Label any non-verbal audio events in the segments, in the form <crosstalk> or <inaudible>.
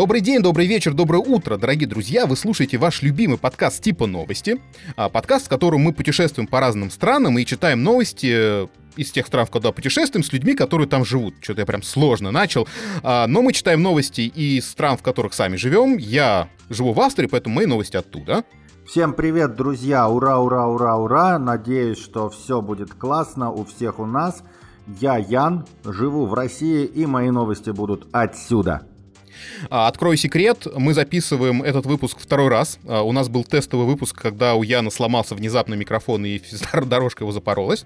Добрый день, добрый вечер, доброе утро, дорогие друзья. Вы слушаете ваш любимый подкаст типа новости. А, подкаст, в котором мы путешествуем по разным странам и читаем новости э, из тех стран, куда путешествуем, с людьми, которые там живут. Что-то я прям сложно начал. А, но мы читаем новости из стран, в которых сами живем. Я живу в Австрии, поэтому мои новости оттуда. Всем привет, друзья! Ура, ура, ура, ура! Надеюсь, что все будет классно у всех у нас. Я Ян, живу в России, и мои новости будут отсюда. А, открою секрет, мы записываем этот выпуск второй раз. А, у нас был тестовый выпуск, когда у Яна сломался внезапно микрофон и <laughs> дорожка его запоролась.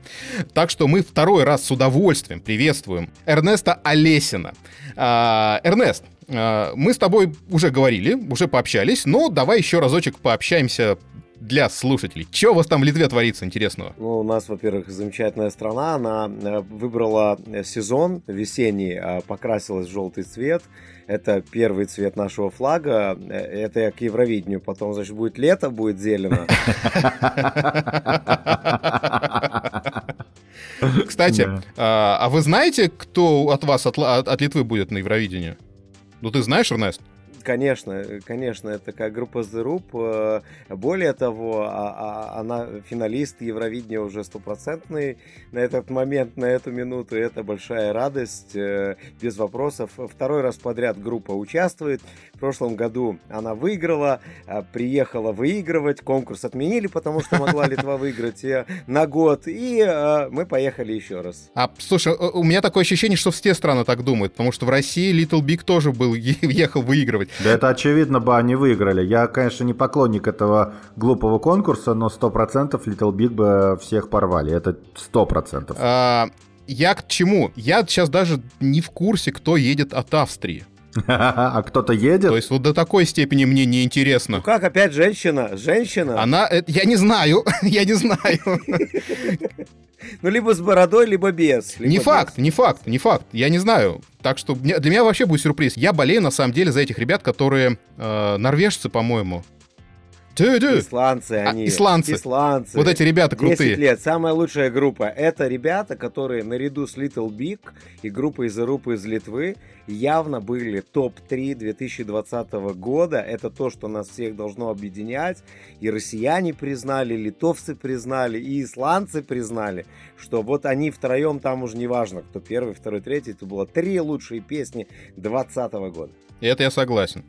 Так что мы второй раз с удовольствием приветствуем Эрнеста Олесина. А, Эрнест, мы с тобой уже говорили, уже пообщались, но давай еще разочек пообщаемся для слушателей. Что у вас там в Литве творится интересного? Ну, у нас, во-первых, замечательная страна. Она э, выбрала сезон весенний, покрасилась в желтый цвет. Это первый цвет нашего флага. Э, это я к Евровидению. Потом, значит, будет лето, будет зелено. Кстати, а, а вы знаете, кто от вас, от, от Литвы будет на Евровидении? Ну, ты знаешь, Эрнест? Конечно, конечно, это как группа The Roop. Э, более того, а, а, она финалист Евровидения уже стопроцентный на этот момент, на эту минуту. Это большая радость, э, без вопросов. Второй раз подряд группа участвует. В прошлом году она выиграла, э, приехала выигрывать. Конкурс отменили, потому что могла <laughs> Литва выиграть на год. И мы поехали еще раз. А, слушай, у меня такое ощущение, что все страны так думают, потому что в России Little Big тоже был, <laughs> ехал выигрывать. Да это очевидно бы они выиграли. Я, конечно, не поклонник этого глупого конкурса, но 100% Little Big бы всех порвали. Это 100%. А, я к чему? Я сейчас даже не в курсе, кто едет от Австрии. <laughs> А кто-то едет? То есть вот до такой степени мне не интересно. Ну как, опять женщина? Женщина? Она... Э, я не знаю, <laughs> я не знаю. <laughs> Ну, либо с бородой, либо без. Либо не без. факт, не факт, не факт. Я не знаю. Так что для меня вообще будет сюрприз. Я болею, на самом деле, за этих ребят, которые э, норвежцы, по-моему. -ду. Исландцы а, они. А, исландцы. Исландцы. Вот эти ребята крутые. 10 лет. Самая лучшая группа. Это ребята, которые наряду с Little Big и группой из Ирупы из Литвы явно были топ-3 2020 года. Это то, что нас всех должно объединять. И россияне признали, литовцы признали, и исландцы признали, что вот они втроем, там уже не важно, кто первый, второй, третий. Это было три лучшие песни 2020 года. И это я согласен.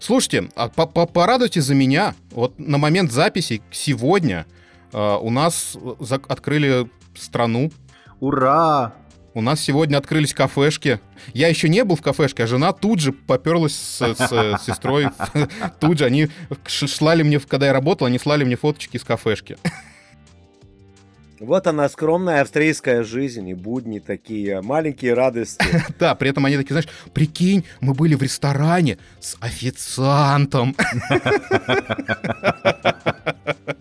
Слушайте, а порадуйте за меня. Вот на момент записи сегодня э, у нас открыли страну. Ура! У нас сегодня открылись кафешки. Я еще не был в кафешке, а жена тут же поперлась с, с, с сестрой. <laughs> Тут же они слали мне, когда я работал, они слали мне фоточки из кафешки. <laughs> Вот она, скромная австрийская жизнь и будни такие, маленькие радости. <laughs> Да, при этом они такие, знаешь, прикинь, мы были в ресторане с официантом. <laughs>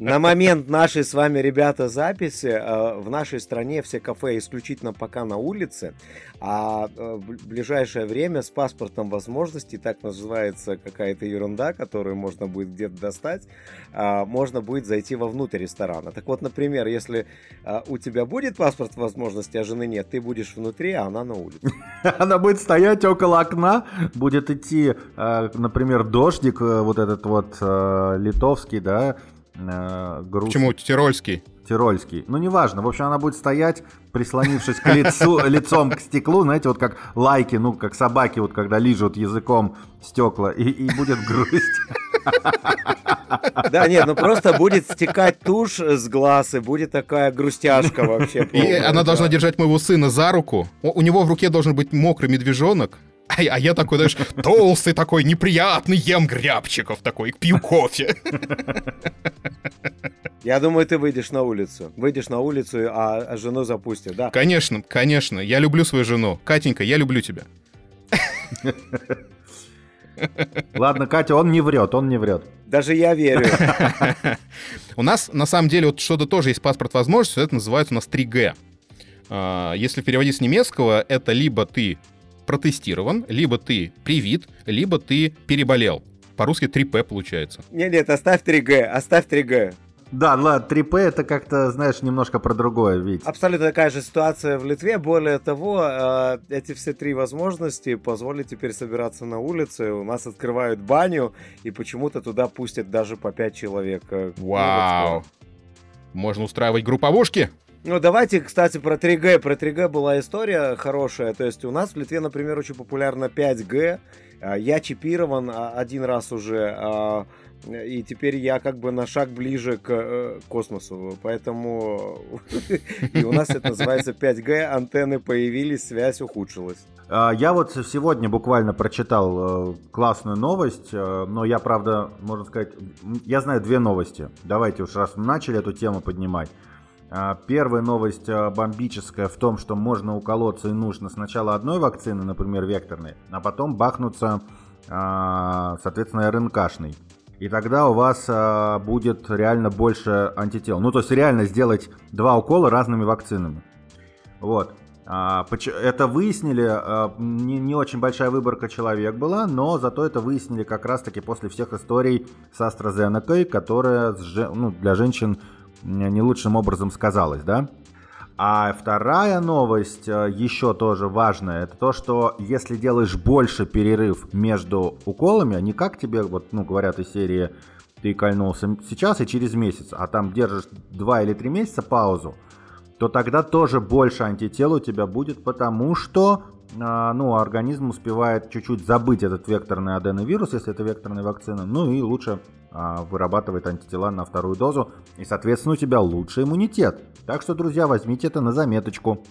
На момент нашей с вами, ребята, записи э, в нашей стране все кафе исключительно пока на улице, а э, в ближайшее время с паспортом возможностей, так называется какая-то ерунда, которую можно будет где-то достать, а, можно будет зайти вовнутрь ресторана. Так вот, например, если у тебя будет паспорт возможности, а жены нет, ты будешь внутри, а она на улице. <laughs> Она будет стоять около окна, будет идти, э, например, дождик, вот этот вот литовский, да, э, груз. Почему тирольский? Тирольский. Ну, неважно. В общем, она будет стоять, прислонившись к лицу, <laughs> лицом к стеклу, знаете, вот как лайки, ну, как собаки, вот когда лижут языком стекла, и, и будет грусть. Да, нет, ну просто будет стекать тушь с глаз, и будет такая грустяшка вообще. И она должна держать моего сына за руку. У него в руке должен быть мокрый медвежонок, а, а я такой, знаешь, толстый такой, неприятный, ем грябчиков такой, пью кофе. Я думаю, ты выйдешь на улицу. Выйдешь на улицу, а, а жену запустят, да? Конечно, конечно. Я люблю свою жену. Катенька, я люблю тебя. Ладно, Катя, он не врет, он не врет. Даже я верю. У нас, на самом деле, вот что-то тоже есть паспорт возможности, это называется у нас 3G. А, если переводить с немецкого, это либо ты протестирован, либо ты привит, либо ты переболел. По-русски 3П получается. Нет, нет, оставь 3G, оставь 3G. Да, ладно, 3P это как-то, знаешь, немножко про другое, ведь. Абсолютно такая же ситуация в Литве. Более того, э, эти все три возможности позволят теперь собираться на улице. У нас открывают баню, и почему-то туда пустят даже по 5 человек. Э, ну, Вау! Можно устраивать групповушки? Ну, давайте, кстати, про 3G. Про 3G была история хорошая. То есть у нас в Литве, например, очень популярно 5G. А, я чипирован а, один раз уже, а, и теперь я как бы на шаг ближе к э, космосу. Поэтому <laughs> и у нас это называется 5G, антенны появились, связь ухудшилась. Я вот сегодня буквально прочитал э, классную новость, э, но я, правда, можно сказать, я знаю две новости. Давайте уж раз мы начали эту тему поднимать. Первая новость бомбическая в том, что можно уколоться и нужно сначала одной вакцины, например, векторной, а потом бахнуться, соответственно, РНКшной. И тогда у вас а, будет реально больше антител. Ну, то есть реально сделать два укола разными вакцинами. Вот. А, это выяснили, а, не очень большая выборка человек была, но зато это выяснили как раз-таки после всех историй с AstraZeneca, которая ну, для женщин не лучшим образом сказалась, да? А вторая новость, э, еще тоже важная, это то, что если делаешь больше перерыв между уколами, не как тебе, вот, ну, говорят из серии, ты кольнулся сейчас и через месяц, а там держишь 2 или 3 месяца паузу, то тогда тоже больше антител у тебя будет, потому что а, ну, организм успевает чуть-чуть забыть этот векторный аденовирус, если это векторная вакцина, ну и лучше вырабатывает антитела на вторую дозу, и, соответственно, у тебя лучше иммунитет. Так что, друзья, возьмите это на заметочку.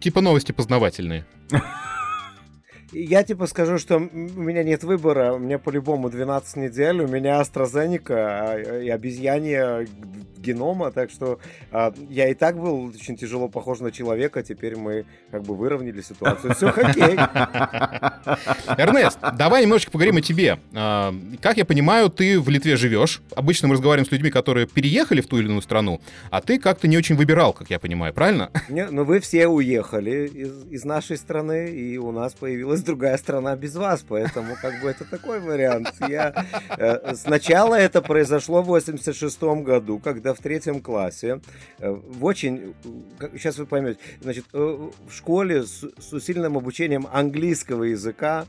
Типа новости познавательные. <laughs> Я типа скажу, что у меня нет выбора, у меня по-любому 12 недель, у меня AstraZeneca а, и обезьянье генома, так что а, я и так был очень тяжело похож на человека, теперь мы как бы выровняли ситуацию, все хоккей. <laughs> Эрнест, давай немножечко поговорим о тебе. А, как я понимаю, ты в Литве живешь. Обычно мы разговариваем с людьми, которые переехали в ту или иную страну, а ты как-то не очень выбирал, как я понимаю, правильно? Не, ну вы все уехали из, из нашей страны, и у нас появилась другая страна без вас, поэтому как бы это такой вариант. Я, э, сначала это произошло в 86 году, когда в третьем классе, э, в очень, сейчас вы поймете, значит, э, в школе с, с усиленным обучением английского языка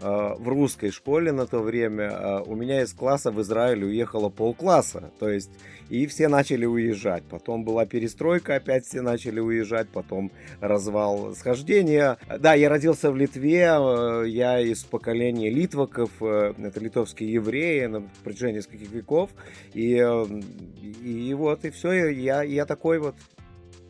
в русской школе на то время э, у меня из класса в Израиль уехало полкласса. То есть и все начали уезжать. Потом была перестройка, опять все начали уезжать. Потом развал схождения. Да, я родился в Литве. Э, я из поколения литваков. Это литовские евреи на протяжении нескольких веков. И, и вот, и все. Я, я такой вот.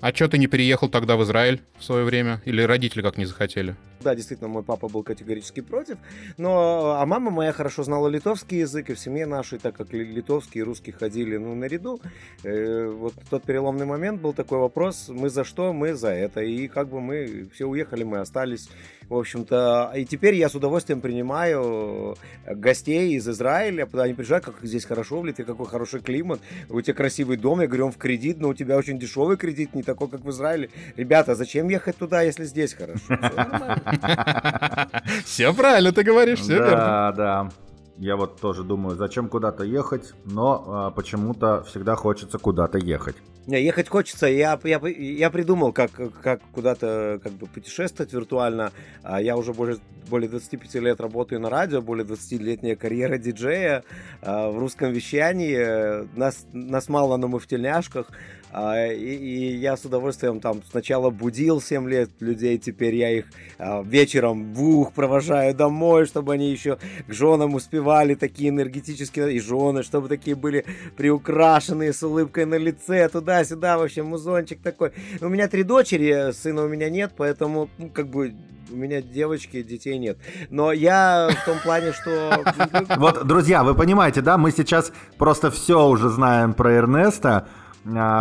А что ты не переехал тогда в Израиль в свое время? Или родители как не захотели? Да, действительно, мой папа был категорически против. Но, а мама моя хорошо знала литовский язык, и в семье нашей, так как литовский и русский ходили ну, наряду, э, вот тот переломный момент был такой вопрос, мы за что, мы за это. И как бы мы все уехали, мы остались. В общем-то, и теперь я с удовольствием принимаю гостей из Израиля, они приезжают, как здесь хорошо в Литве, какой хороший климат, у тебя красивый дом, я говорю, он в кредит, но у тебя очень дешевый кредит, не такой, как в Израиле. Ребята, зачем ехать туда, если здесь хорошо? <laughs> Все нормально. <laughs> Все правильно ты говоришь, все верно. Да, да. Я вот тоже думаю, зачем куда-то ехать, но а, почему-то всегда хочется куда-то ехать. Не, ехать хочется. Я, я, я придумал, как, как куда-то как бы путешествовать виртуально. А я уже более, более 25 лет работаю на радио, более 20-летняя карьера диджея а, в русском вещании. Нас, нас мало, но мы в тельняшках. А, и, и я с удовольствием там сначала будил 7 лет людей, теперь я их а, вечером бух провожаю домой, чтобы они еще к женам успевали такие энергетические, и жены, чтобы такие были приукрашенные с улыбкой на лице, туда-сюда, вообще музончик такой. У меня три дочери, сына у меня нет, поэтому, ну, как бы, у меня девочки, детей нет. Но я в том плане, что... <laughs> Вот, друзья, вы понимаете, да, мы сейчас просто все уже знаем про Эрнеста,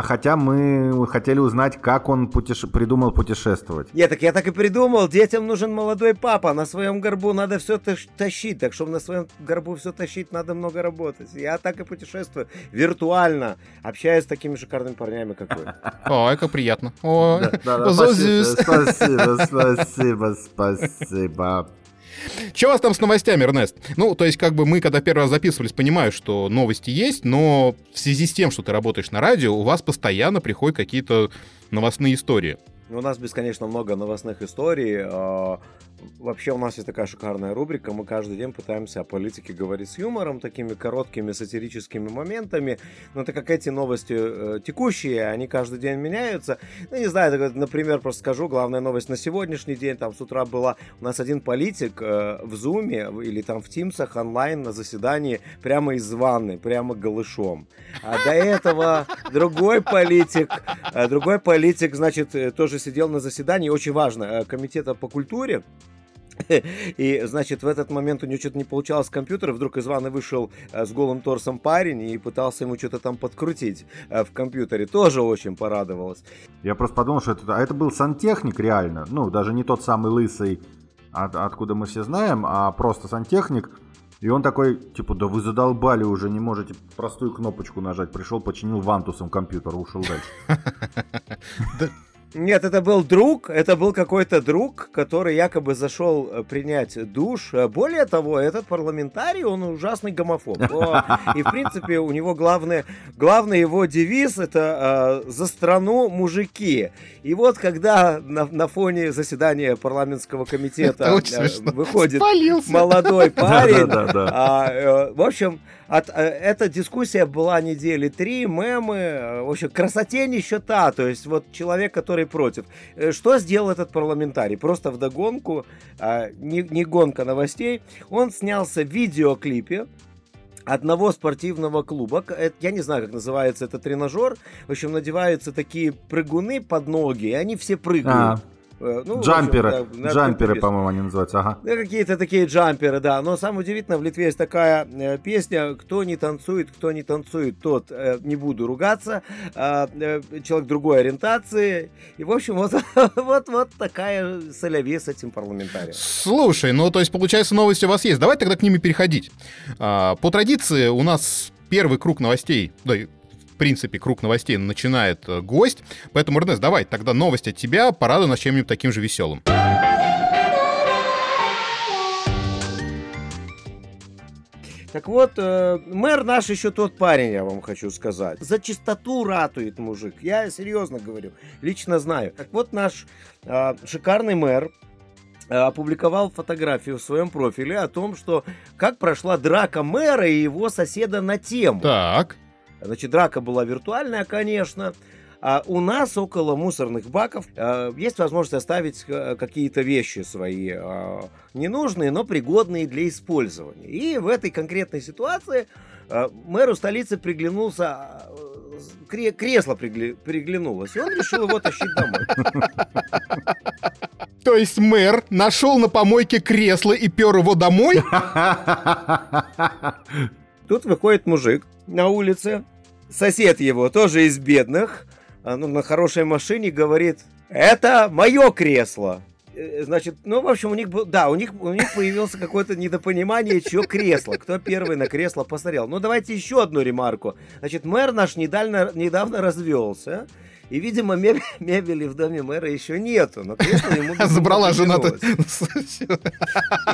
хотя мы хотели узнать, как он путеше... придумал путешествовать. Нет, так я так и придумал. Детям нужен молодой папа. На своем горбу надо все тащить. Так чтобы на своем горбу все тащить, надо много работать. Я так и путешествую. Виртуально. Общаюсь с такими шикарными парнями, как вы. <laughs> Ой, как приятно. Спасибо, спасибо, спасибо, Что у вас там с новостями, Эрнест? Ну, то есть, как бы мы, когда первый раз записывались, понимаю, что новости есть, но в связи с тем, что ты работаешь на радио, у вас постоянно приходят какие-то новостные истории. У нас бесконечно много новостных историй. Вообще у нас есть такая шикарная рубрика, мы каждый день пытаемся о политике говорить с юмором, такими короткими сатирическими моментами, но так как эти новости э, текущие, они каждый день меняются, ну не знаю, так, например, просто скажу, главная новость на сегодняшний день, там с утра была у нас один политик э, в Зуме или там в Тимсах онлайн на заседании прямо из ванны, прямо голышом. А до этого другой политик, э, другой политик, значит, э, тоже сидел на заседании, очень важно, э, комитета по культуре, <laughs> И, значит, в этот момент у него что-то не получалось с компьютера, вдруг из ванны вышел э, с голым торсом парень и пытался ему что-то там подкрутить э, в компьютере. Тоже очень порадовалась. Я просто подумал, что это, а это был сантехник реально. Ну, даже не тот самый лысый, от, откуда мы все знаем, а просто сантехник. И он такой, типа, да вы задолбали уже, не можете простую кнопочку нажать. Пришел, починил вантусом компьютер, ушел дальше. <laughs> Нет, это был друг, это был какой-то друг, который якобы зашел э, принять душ. Э, более того, этот парламентарий, он ужасный гомофоб. И, в принципе, у него главный, главный его девиз это э, «За страну мужики». И вот, когда на, на фоне заседания парламентского комитета выходит молодой <laughs> парень, а, в общем, от, эта дискуссия была недели три, мемы, в общем, красоте нищета, то есть вот человек, который против. Э, что сделал этот парламентарий? Просто вдогонку, а, не, не гонка новостей, он снялся в видеоклипе, одного спортивного клуба. Я не знаю, как называется это тренажер. В общем, надеваются такие прыгуны под ноги, и они все прыгают. А. Э, ну, джамперы, общем, да, джамперы, по-моему, они называются, ага. Да, какие-то такие джамперы, да. Но самое удивительное, в Литве есть такая э, песня «Кто не танцует, кто не танцует, тот э, не буду ругаться». Э, э, человек другой ориентации. И, в общем, вот, <laughs> вот, вот такая соляви с этим парламентарием. Слушай, ну, то есть, получается, новости у вас есть. Давай тогда к ними переходить. А, по традиции у нас первый круг новостей, да, принципе, круг новостей начинает э, гость. Поэтому, Эрнест, давай, тогда новость от тебя, порадуй нас чем-нибудь таким же веселым. Так вот, э, мэр наш еще тот парень, я вам хочу сказать. За чистоту ратует мужик. Я серьезно говорю, лично знаю. Так вот, наш э, шикарный мэр э, опубликовал фотографию в своем профиле о том, что как прошла драка мэра и его соседа на тему. Так. Значит, драка была виртуальная, конечно. А у нас около мусорных баков э, есть возможность оставить э, какие-то вещи свои э, ненужные, но пригодные для использования. И в этой конкретной ситуации э, мэру столицы приглянулся э, кре- кресло пригля- приглянулось, и он решил его тащить домой. То есть мэр нашел на помойке кресло и пер его домой? <laughs> Тут выходит мужик на улице, сосед его, тоже из бедных, а, ну, на хорошей машине, говорит, это мое кресло. Э, значит, ну, в общем, у них, да, у них, у них появилось какое-то недопонимание, чье кресло, кто первый на кресло посмотрел. Ну, давайте еще одну ремарку. Значит, мэр наш недавно, недавно развелся, и, видимо, меб... <laughs> мебели в доме мэра еще нету, но кресло ему Забрала жена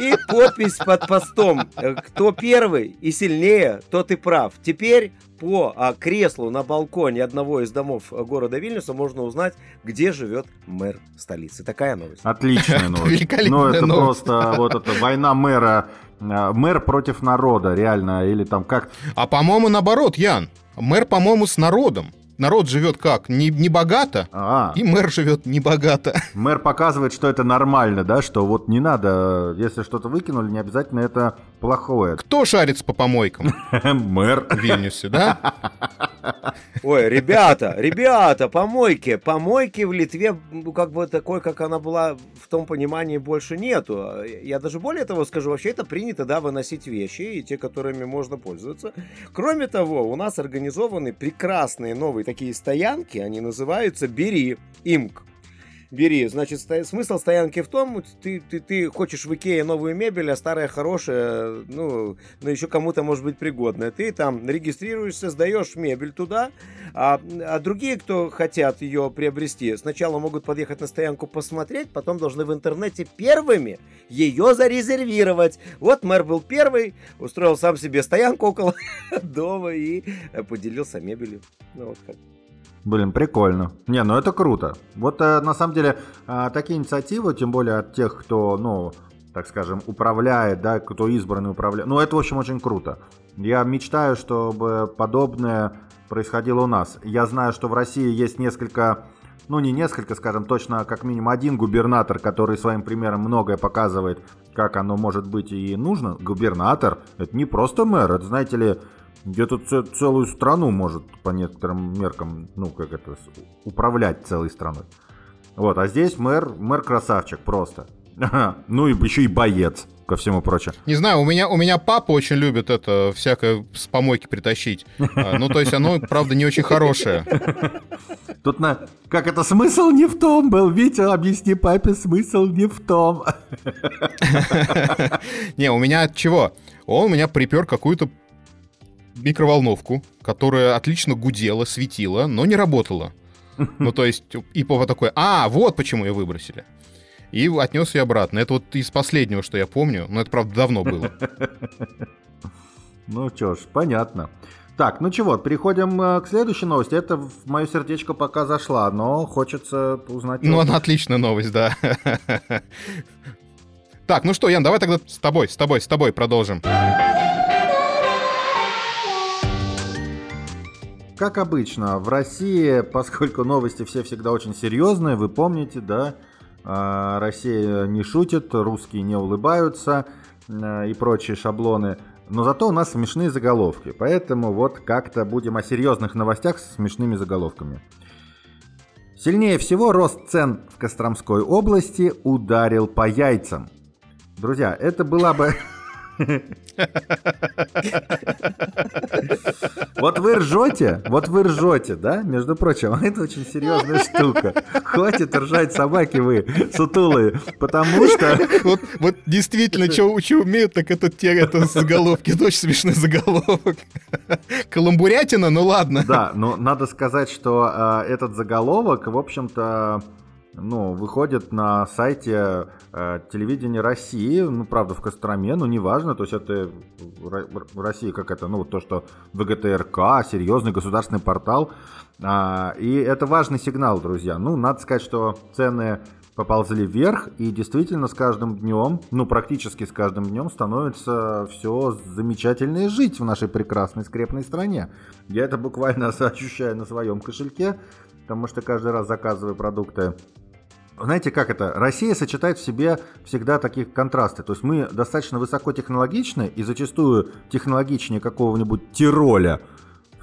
И подпись под постом. Кто первый и сильнее, тот и прав. Теперь по а, креслу на балконе одного из домов города Вильнюса можно узнать, где живет мэр столицы. Такая новость. Отличная <laughs> новость. Ну, это просто вот эта война мэра а, мэр против народа, реально, или там как... А по-моему, наоборот, Ян. Мэр, по-моему, с народом народ живет как? Не, не богато, а. и мэр живет не богато. Мэр показывает, что это нормально, да, что вот не надо, если что-то выкинули, не обязательно это плохое. Кто шарится по помойкам? <laughs> Мэр. В Вильнюсе, да? Ой, ребята, ребята, помойки. Помойки в Литве, ну, как бы такой, как она была в том понимании, больше нету. Я даже более того скажу, вообще это принято, да, выносить вещи, и те, которыми можно пользоваться. Кроме того, у нас организованы прекрасные новые такие стоянки, они называются «Бери», «Имк». Бери. Значит, sto- смысл стоянки в том, ты, ты, ты хочешь в Икее новую мебель, а старая хорошая, ну, ну еще кому-то может быть пригодная. Ты там регистрируешься, сдаешь мебель туда, а, а другие, кто хотят ее приобрести, сначала могут подъехать на стоянку посмотреть, потом должны в интернете первыми ее зарезервировать. Вот мэр был первый, устроил сам себе стоянку около дома и поделился мебелью. Ну, вот как. Блин, прикольно. Не, ну это круто. Вот э, на самом деле э, такие инициативы, тем более от тех, кто, ну, так скажем, управляет, да, кто избранный управляет. Ну, это, в общем, очень круто. Я мечтаю, чтобы подобное происходило у нас. Я знаю, что в России есть несколько, ну, не несколько, скажем, точно как минимум один губернатор, который своим примером многое показывает, как оно может быть и нужно. Губернатор – это не просто мэр, это, знаете ли, где-то целую страну может по некоторым меркам, ну, как это, управлять целой страной. Вот, а здесь мэр, мэр красавчик просто. <laughs> Ну и еще и боец, ко всему прочему. Не знаю, у меня, у меня папа очень любит это всякое с помойки притащить. А, Ну, то есть оно, правда, не очень хорошее. Тут на... Как это смысл не в том был? Витя, объясни папе, смысл не в том. <laughs> Не, у меня от чего? Он у меня припер какую-то микроволновку, которая отлично гудела, светила, но не работала. Ну, то есть, и папа такой, а, вот почему ее выбросили. И отнес ее обратно. Это вот из последнего, что я помню. Но это, правда, давно было. Ну что ж, понятно. Так, ну чего, переходим э, к следующей новости. Это в мое сердечко пока зашла, но хочется узнать... Ну, чё- она отличная новость, да. Так, ну что, Ян, давай тогда с тобой, с тобой, с тобой продолжим. Как обычно, в России, поскольку новости все всегда очень серьезные, вы помните, да, а, Россия не шутит, русские не улыбаются а, и прочие шаблоны. Но зато у нас смешные заголовки, поэтому вот как-то будем о серьезных новостях с смешными заголовками. Сильнее всего рост цен в Костромской области ударил по яйцам. Друзья, это была бы... Вот вы ржете, вот вы ржете, да? Между прочим, <laughs> это очень серьезная штука. Хватит ржать собаки вы, сутулые, потому что... Вот, вот действительно, что умеют, так это те это заголовки. Это очень смешной заголовок. Каламбурятина, ну ладно. Да, но надо сказать, что э, этот заголовок, в общем-то, ну, выходит на сайте э, телевидения России, ну, правда, в Костроме, ну, неважно, то есть это Ро- в России как это, ну, то, что ВГТРК, серьезный государственный портал, А, и это важный сигнал, друзья. Ну, надо сказать, что цены поползли вверх, и действительно с каждым днем, ну, практически с каждым днем становится все замечательнее жить в нашей прекрасной скрепной стране. Я это буквально <laughs> ощущаю на своем кошельке, потому что каждый раз заказываю продукты знаете, как это? Россия сочетает в себе всегда такие контрасты. То есть мы достаточно высокотехнологичны и зачастую технологичнее какого-нибудь Тироля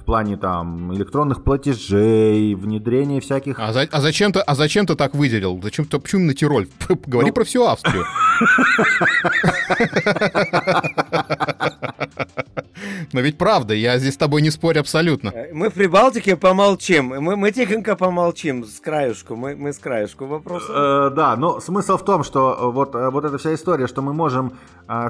в плане там электронных платежей, внедрения всяких... А, за- а зачем ты, а зачем ты так выделил? Зачем ты, почему на Тироль? <laughs> Говори Ну. про всю Австрию. <laughs> Но ведь правда, я здесь с тобой не спорю абсолютно. Э, Мы в Прибалтике помолчим. Мы, мы тихонько помолчим с краюшку. Мы, мы с краюшку вопроса. Э, да, но смысл в том, что э, вот, э, вот эта вся история, что мы можем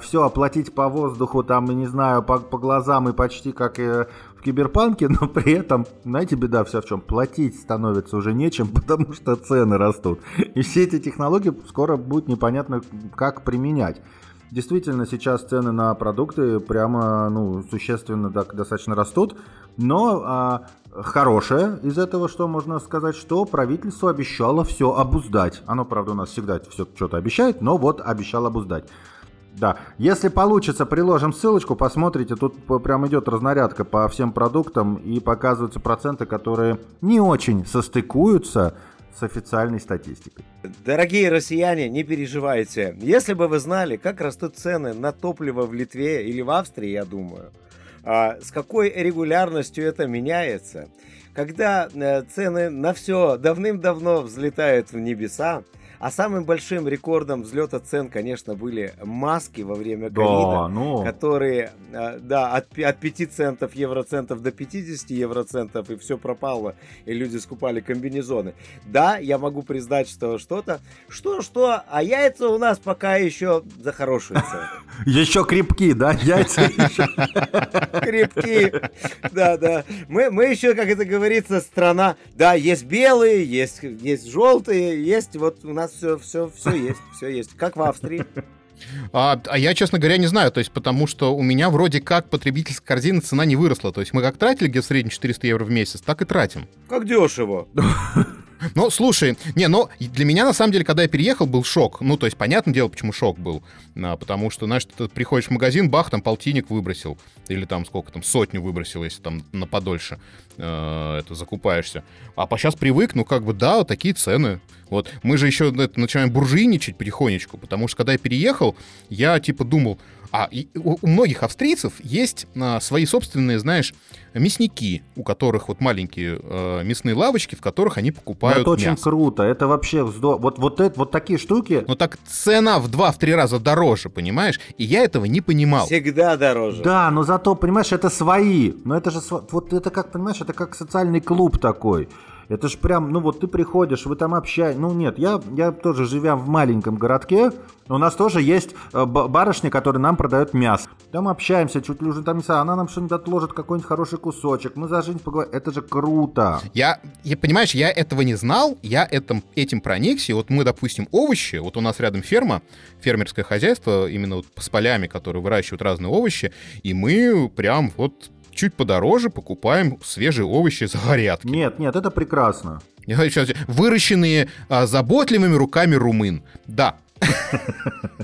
все оплатить по воздуху, там, не знаю, по, по глазам и почти как и в киберпанке, но при этом, знаете, беда вся в чем? Платить становится уже нечем, <laughs> потому что цены растут. И все эти технологии скоро будет непонятно, как применять. Действительно, сейчас цены на продукты прямо, ну, существенно так, достаточно растут, но а, хорошее из этого, что можно сказать, что правительство обещало все обуздать. Оно, правда, у нас всегда все что-то обещает, но вот обещало обуздать. Да, если получится, приложим ссылочку, посмотрите, тут прям идет разнарядка по всем продуктам и показываются проценты, которые не очень состыкуются с официальной статистикой. Дорогие россияне, не переживайте. Если бы вы знали, как растут цены на топливо в Литве или в Австрии, я думаю, а, с какой регулярностью это меняется, когда э, цены на все давным-давно взлетают в небеса, А самым большим рекордом взлета цен, конечно, были маски во время ковида, Да, ну. которые, а, да, от, от 5 центов, евроцентов до 50 евроцентов, и все пропало, и люди скупали комбинезоны. Да, я могу признать, что что-то, что-что, а яйца у нас пока еще за хорошие цены. <laughs> Еще крепки, да? Яйца еще. <laughs> крепки. Да, да. Мы, мы еще, как это говорится, страна. Да, есть белые, есть, есть желтые, есть вот у нас все, все, все есть, все есть. Как в Австрии. А, а я, честно говоря, не знаю, то есть потому что у меня вроде как потребительская корзина цена не выросла. То есть мы как тратили где в среднем 400 евро в месяц, так и тратим. Как дешево. Ну, слушай, не, ну, для меня, на самом деле, когда я переехал, был шок. Ну, то есть, понятное дело, почему шок был. А, потому что, знаешь, ты приходишь в магазин, бах, там полтинник выбросил. Или там сколько там, сотню выбросил, если там на подольше э, это закупаешься. А по сейчас привык, ну, как бы, да, вот такие цены. Вот, мы же еще это, начинаем буржуйничать потихонечку, потому что, когда я переехал, я, типа, думал, а и у, у многих австрийцев есть а, свои собственные, знаешь, мясники, у которых вот маленькие э, мясные лавочки, в которых они покупают Это очень мясо. круто. Это вообще вздо... Вот, вот, это, вот такие штуки. Но так цена в 2-3 раза дороже, понимаешь? И я этого не понимал. Всегда дороже. Да, но зато, понимаешь, это свои. Но это же, сво- вот это как, понимаешь, это как социальный клуб такой. Это ж прям, ну вот ты приходишь, вы там общаетесь. Ну нет, я, я тоже живя в маленьком городке, у нас тоже есть э, ба- барышня, которая нам продает мясо. Там общаемся, чуть ли уже там, не она нам что-нибудь отложит, какой-нибудь хороший кусочек. Мы за жизнь поговорим. Это же круто. Я, я, понимаешь, я этого не знал, я этим, этим проникся. Вот мы, допустим, овощи, вот у нас рядом ферма, фермерское хозяйство, именно вот с полями, которые выращивают разные овощи, и мы прям вот чуть подороже покупаем свежие овощи за горятки. Нет, нет, это прекрасно. Выращенные а, заботливыми руками румын. Да,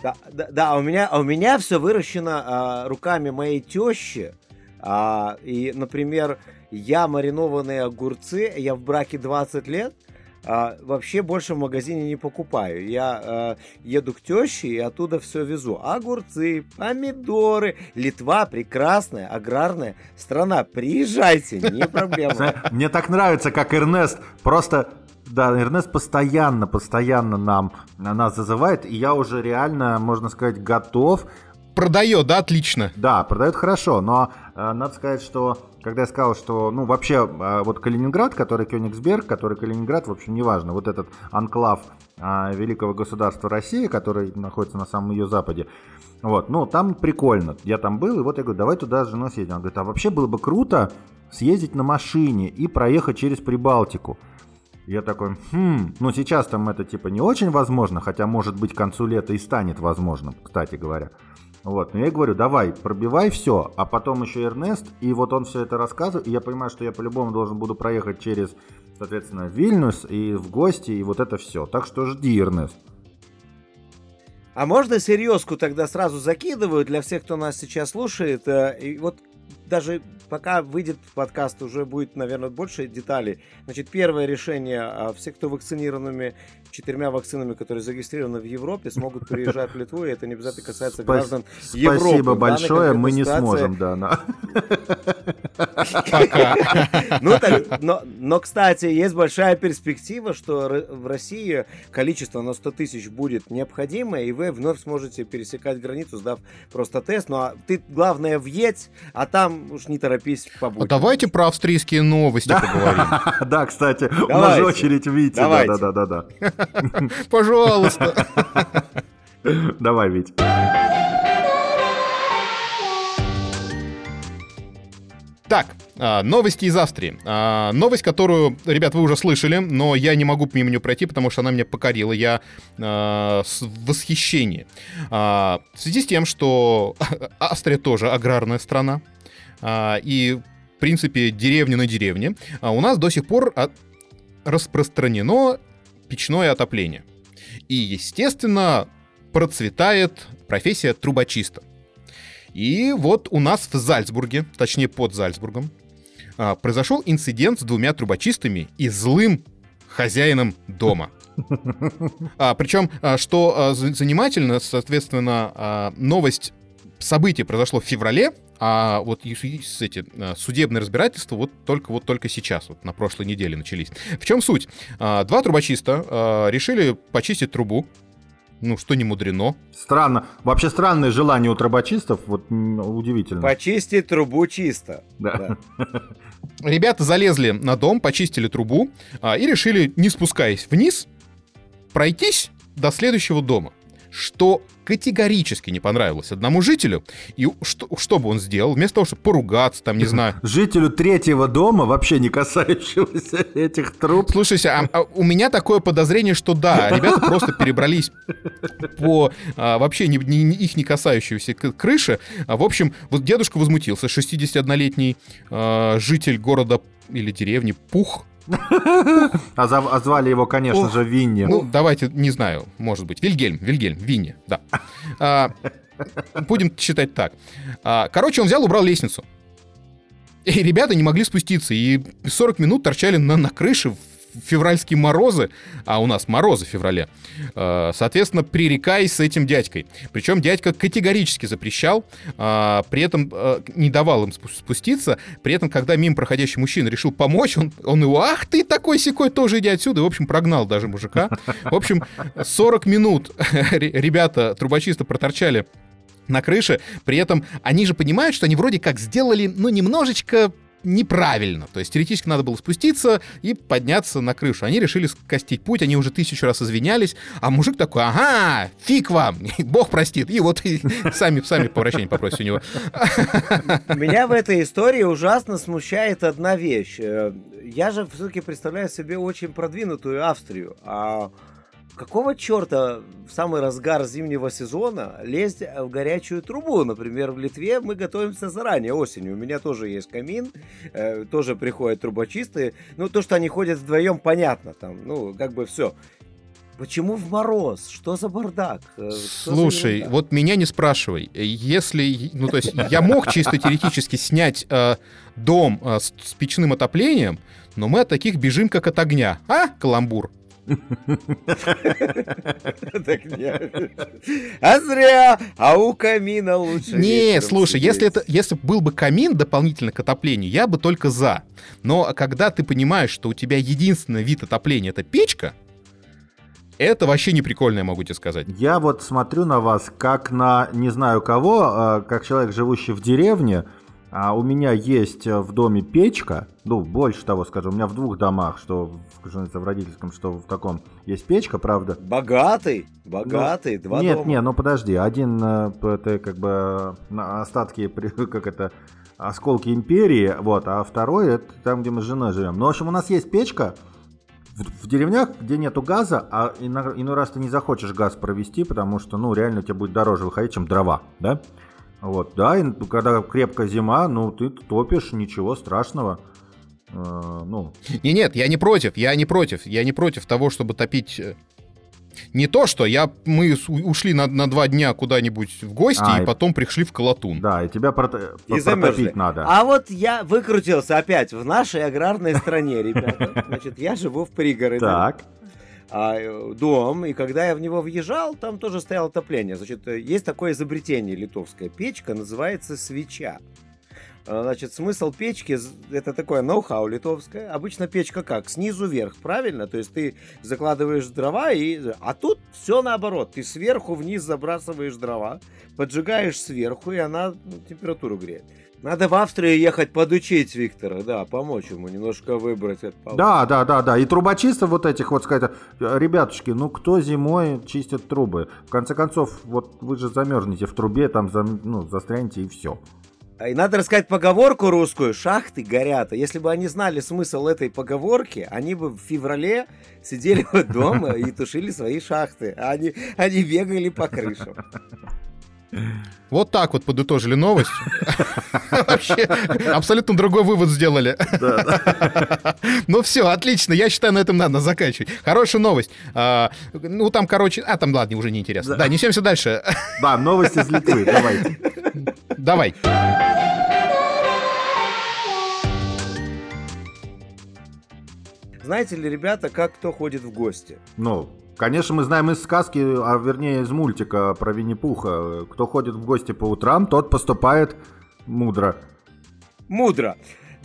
Да, да, да, а у меня, а у меня все выращено а, руками моей тещи. А, и, например, я маринованные огурцы, я в браке 20 лет, а, вообще больше в магазине не покупаю. Я а, еду к теще и оттуда все везу. Огурцы, помидоры. Литва прекрасная аграрная страна. Приезжайте, не <laughs> проблема. Мне так нравится, как Эрнест просто... Да, Эрнест постоянно, постоянно нам, нас зазывает, и я уже реально, можно сказать, готов. продает, да, отлично. Да, продает хорошо, но э, надо сказать, что когда я сказал, что, ну, вообще, э, вот Калининград, который Кёнигсберг, который Калининград, в общем, неважно, вот этот анклав э, великого государства России, который находится на самом ее западе, вот, ну, там прикольно. Я там был, и вот я говорю, давай туда с женой съездим. Он говорит, а вообще было бы круто съездить на машине и проехать через Прибалтику. Я такой, хм, ну сейчас там это типа не очень возможно, хотя может быть к концу лета и станет возможным, кстати говоря. Вот, но я ей говорю, давай, пробивай все, а потом еще Эрнест, и вот он все это рассказывает, и я понимаю, что я по-любому должен буду проехать через, соответственно, Вильнюс и в гости, и вот это все. Так что жди, Эрнест. А можно серьезку тогда сразу закидываю для всех, кто нас сейчас слушает. э, И вот даже пока выйдет подкаст, уже будет, наверное, больше деталей. Значит, первое решение. а, Все, кто вакцинированными четырьмя вакцинами, которые зарегистрированы в Европе, смогут приезжать в Литву, и это не обязательно касается Спас- граждан Европы. Спасибо большое, мы не ситуации- сможем, да. на- Ну, так, но, но, кстати, есть большая перспектива, что в России количество на 100 тысяч будет необходимо, и вы вновь сможете пересекать границу, сдав просто тест. Ну, а ты, главное, въедь, а там уж не торопись А побудь. давайте про австрийские новости поговорим. <laughs> Да, кстати, у нас очередь Вити. Да-да-да. <laughs> Пожалуйста. <laughs> Давай, Вить. Так, а, новости из Австрии. А, Новость, которую, ребят, вы уже слышали, но я не могу мимо нее пройти, потому что она меня покорила. Я а, в восхищении. А, В связи с тем, что Австрия тоже аграрная страна, а, и, в принципе, деревня на деревне, а, у нас до сих пор от- распространено печное отопление. И, естественно, процветает профессия трубочиста. И вот у нас в Зальцбурге, точнее под Зальцбургом, а, произошел инцидент с двумя трубочистами и злым хозяином дома. <laughs> А, причем, а, что а, за- занимательно, соответственно, а, новость, событие произошло в феврале, а вот эти судебные разбирательства вот только вот только сейчас, вот на прошлой неделе начались. В чем суть? Два трубочиста решили почистить трубу, ну, что не мудрено. Странно. Вообще странное желание у трубочистов, вот удивительно. Почистить трубу чисто. Да. да. <laughs> Ребята залезли на дом, почистили трубу а, и решили, не спускаясь вниз, пройтись до следующего дома. Что категорически не понравилось одному жителю. И что, что бы он сделал? Вместо того, чтобы поругаться, там, не <laughs> знаю... Жителю третьего дома, вообще не касающегося <laughs> этих труб. Слушайте, а, а у меня такое подозрение, что да, <laughs> ребята просто перебрались по а, вообще не, не, их не касающейся крыше. А, в общем, вот дедушка возмутился, 61-летний а, житель города или деревни Пух, <laughs> а, зав- а звали его, конечно Ох, же, Винни. Ну, давайте, не знаю, может быть. Вильгельм, Вильгельм, Винни, да. А, будем считать так. А, короче, он взял, убрал лестницу. И ребята не могли спуститься. И 40 минут торчали на, на крыше февральские морозы, а у нас морозы в феврале, э, соответственно, пререкаясь с этим дядькой. Причем дядька категорически запрещал, э, при этом э, не давал им спуститься, при этом, когда мимо проходящий мужчина решил помочь, он, он его, ах ты такой секой, тоже иди отсюда, и, в общем, прогнал даже мужика. В общем, 40 минут <laughs> ребята, трубочисты, проторчали на крыше, при этом они же понимают, что они вроде как сделали, ну, немножечко неправильно. То есть теоретически надо было спуститься и подняться на крышу. Они решили скостить путь, они уже тысячу раз извинялись, а мужик такой, ага, фиг вам, <laughs> бог простит. И вот <laughs> сами, сами прощения попросите у него. Меня в этой истории ужасно смущает одна вещь. Э, я же все-таки представляю себе очень продвинутую Австрию, а какого черта в самый разгар зимнего сезона лезть в горячую трубу? Например, в Литве мы готовимся заранее, осенью. У меня тоже есть камин, э, тоже приходят трубочисты. Ну, то, что они ходят вдвоем, понятно. Там, ну, как бы все. Почему в мороз? Что за бардак? Э, что Слушай, за вот меня не спрашивай. Если, ну то есть, я мог чисто теоретически снять э, дом э, с, с печным отоплением, но мы от таких бежим как от огня. А, каламбур? Так. А зря! А у камина лучше. Не, слушай, если это, если был бы камин дополнительно к отоплению, я бы только за. Но когда ты понимаешь, что у тебя единственный вид отопления это печка, это вообще не прикольно, я могу тебе сказать. Я вот смотрю на вас как на не знаю кого, а как человек, живущий в деревне, а у меня есть э, в доме печка, ну, больше того скажу, у меня в двух домах, что в, в родительском, что в таком, есть печка, правда. Богатый, богатый, ну, два нет, дома. Нет, нет, ну подожди, один, э, это как бы остатки, <laughs> как это, осколки империи, вот, а второй, это там, где мы с женой живем. Ну, в общем, у нас есть печка, в, в деревнях, где нету газа, а иной, иной раз ты не захочешь газ провести, потому что, ну, реально тебе будет дороже выходить, чем дрова, да? Вот, да, и когда крепкая зима, ну, ты топишь, ничего страшного. Э, ну. Не, нет, я не против, я не против, я не против того, чтобы топить э, не то, что я, мы ушли на, на два дня куда-нибудь в гости, а, и, и потом пришли в Колотун. Да, и тебя прото... и протопить надо. А вот я выкрутился опять в нашей аграрной стране, ребята. Значит, я живу в пригороде. Так а, э, дом, и когда я в него въезжал, там тоже стояло отопление. Значит, э, есть такое изобретение литовская печка, называется свеча. А, значит, смысл печки, это такое ноу-хау литовское. Обычно печка как? Снизу вверх, правильно? То есть ты закладываешь дрова, и... а тут все наоборот. Ты сверху вниз забрасываешь дрова, поджигаешь сверху, и она ну, температуру греет. Надо в Австрию ехать подучить Виктора, да, помочь ему немножко выбрать это. Да, да, да, да. И трубочистов вот этих вот сказать, ребятушки, ну кто зимой чистит трубы? В конце концов, вот вы же замерзнете в трубе, там ну, застрянете и все. И надо рассказать поговорку русскую. Шахты горят. Если бы они знали смысл этой поговорки, они бы в феврале сидели <laughs> дома и тушили свои шахты. А они, они бегали по крышам. Вот так вот подытожили новость. Вообще абсолютно другой вывод сделали. Ну все, отлично. Я считаю, на этом надо заканчивать. Хорошая новость. А, ну там, короче... А, там, ладно, уже неинтересно. Да, несемся дальше. Да, новости из Литвы. Давайте. Давай. Знаете ли, ребята, как кто ходит в гости? Ну, Конечно, мы знаем из сказки, а вернее из мультика про Винни-Пуха. Кто ходит в гости по утрам, тот поступает Мудро. Мудро.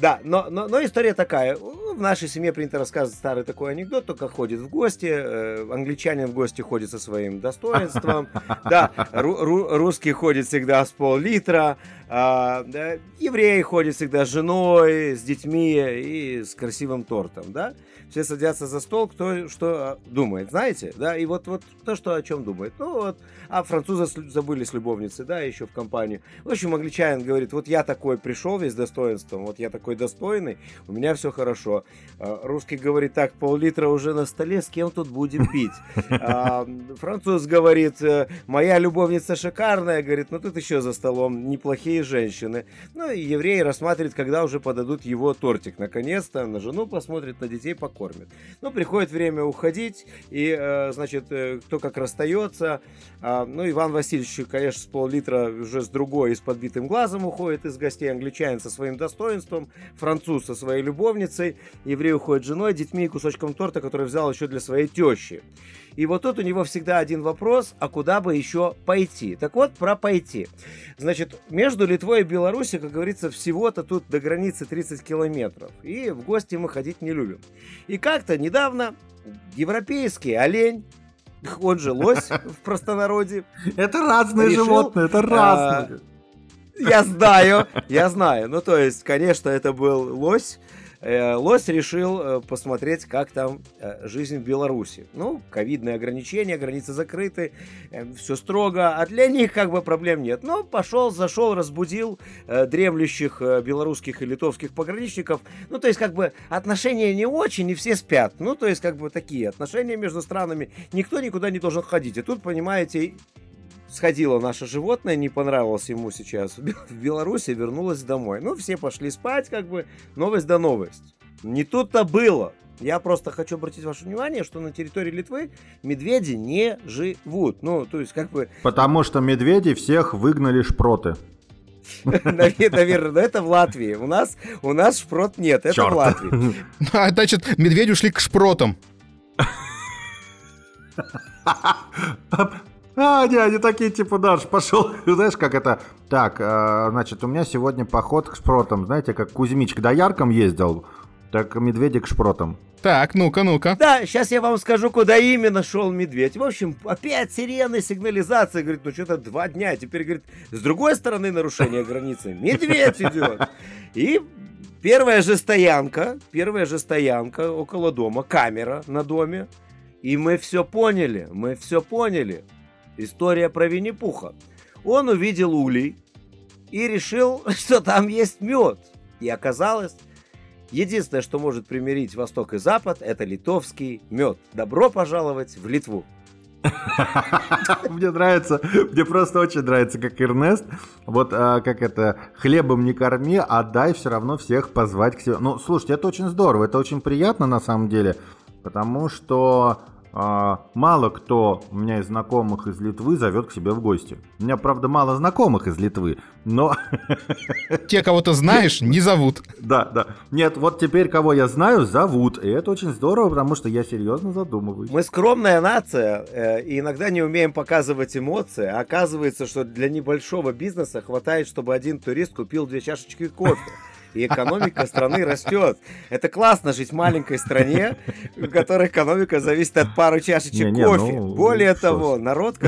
Да, но, но, но история такая. В нашей семье принято рассказывать старый такой анекдот, только ходит в гости, э, англичанин в гости ходит со своим достоинством, <laughs> да, ру, ру, русский ходит всегда с пол-литра, а, да, евреи ходят всегда с женой, с детьми и с красивым тортом, да. Все садятся за стол, кто что думает, знаете, да, и вот, вот то, что о чем думает. Ну вот, а французы забыли с любовницей, да, еще в компанию. В общем, англичанин говорит, вот я такой пришел весь достоинством, вот я такой достойный, у меня все хорошо. А, русский говорит, так, пол-литра уже на столе, с кем тут будем пить? <laughs> А, француз говорит, «Э, моя любовница шикарная, говорит, ну тут еще за столом неплохие женщины. Ну и евреи рассматривают, когда уже подадут его тортик. Наконец-то на жену посмотрит, на детей покормит. Ну, приходит время уходить, и, э, значит, э, кто как расстается. А, ну, Иван Васильевич, конечно, с пол-литра уже с другой и с подбитым глазом уходит из гостей. Англичанин со своим достоинством, француз со своей любовницей, еврей уходит с женой, детьми и кусочком торта, который взял еще для своей тещи. И вот тут у него всегда один вопрос, а куда бы еще пойти? Так вот, про пойти. Значит, между Литвой и Беларусью, как говорится, всего-то тут до границы 30 километров. И в гости мы ходить не любим. И как-то недавно европейский олень он же лось <laughs> в простонародье. Это разные решил, животные, это разные. Я знаю, я знаю. Ну, то есть, конечно, это был лось, Э, лось решил э, посмотреть, как там э, жизнь в Беларуси. Ну, ковидные ограничения, границы закрыты, все строго, а для них как бы проблем нет. Но пошел, зашел, разбудил дремлющих белорусских и литовских пограничников. Ну, то есть как бы отношения не очень, и все спят. Ну, то есть как бы такие отношения между странами. Никто никуда не должен ходить. И тут, понимаете, сходило наше животное, не понравилось ему сейчас <laughs> в Беларуси, вернулось домой. Ну, все пошли спать, как бы, новость да новость. Не тут-то было. Я просто хочу обратить ваше внимание, что на территории Литвы медведи не живут. Ну, то есть, как бы... Потому что медведи всех выгнали шпроты. <laughs> Наверное, это в Латвии. У нас, у нас шпрот нет, это в Латвии. <laughs> А, значит, медведи ушли к шпротам. А, не, они такие, типа, Даш, пошел. <laughs> Знаешь, как это? Так, э, значит, у меня сегодня поход к шпротам. Знаете, как Кузьмич к дояркам ездил, так медведи к шпротам. Так, ну-ка, ну-ка. Да, сейчас я вам скажу, куда именно шел медведь. В общем, опять сирены, сигнализация. Говорит, ну что-то два дня. Теперь, говорит, с другой стороны нарушения границы. Медведь идет. И первая же стоянка, первая же стоянка около дома, камера на доме. И мы все поняли, мы все поняли. История про Винни-Пуха. Он увидел улей и решил, <laughs> что там есть мед. И оказалось, единственное, что может примирить Восток и Запад, это литовский мед. Добро пожаловать в Литву. Мне нравится, мне просто очень нравится, как Эрнест, вот а, как это, хлебом не корми, а дай все равно всех позвать к себе. Ну, слушайте, это очень здорово, это очень приятно на самом деле, потому что мало кто у меня из знакомых из Литвы зовет к себе в гости. У меня, правда, мало знакомых из Литвы, но... <laughs> Те, кого ты знаешь, не зовут. Да, да. Нет, вот теперь, кого я знаю, зовут. И это очень здорово, потому что я серьезно задумываюсь. Мы скромная нация, э, и иногда не умеем показывать эмоции. А оказывается, что для небольшого бизнеса хватает, чтобы один турист купил две чашечки кофе и экономика страны растет. Это классно жить в маленькой стране, в которой экономика зависит от пары чашечек кофе. Ну, Более того, народ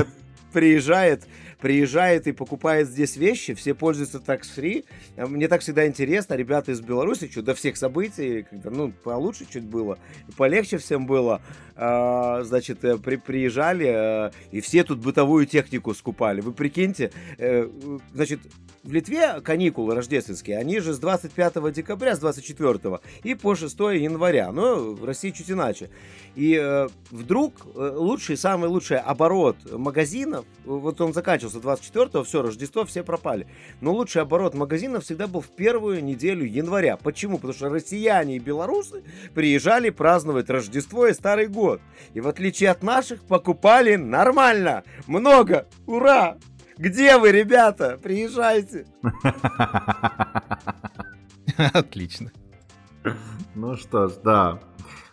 приезжает приезжает и покупает здесь вещи, все пользуются такс-фри. Мне так всегда интересно, ребята из Беларуси, что до всех событий, когда, ну, получше чуть было, полегче всем было, э, значит, при, приезжали, э, и все тут бытовую технику скупали. Вы прикиньте, э, значит, в Литве каникулы рождественские, они же с 25 декабря, с 24 и по 6 января. Но в России чуть иначе. И э, вдруг э, лучший, самый лучший оборот магазинов, вот он заканчивался 24-го, все, Рождество, все пропали. Но лучший оборот магазинов всегда был в первую неделю января. Почему? Потому что россияне и белорусы приезжали праздновать Рождество и Старый год. И в отличие от наших, покупали нормально, много, ура! Где вы, ребята? Приезжайте. <laughs> Отлично. Ну что ж, да.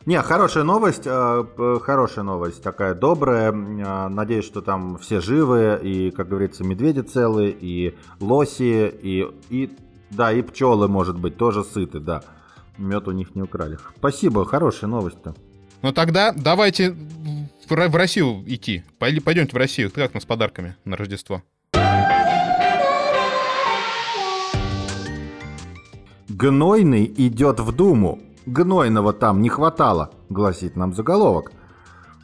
Не, хорошая новость, э, хорошая новость, такая добрая. Э, надеюсь, что там все живы, и, как говорится, медведи целые, и лоси, и, и да, и пчелы, может быть, тоже сыты, да. Мед у них не украли. Спасибо, хорошая новость-то. Ну тогда давайте в Россию идти. Пойдемте в Россию. Как нас с подарками на Рождество? Гнойный идет в Думу. Гнойного там не хватало, гласит нам заголовок.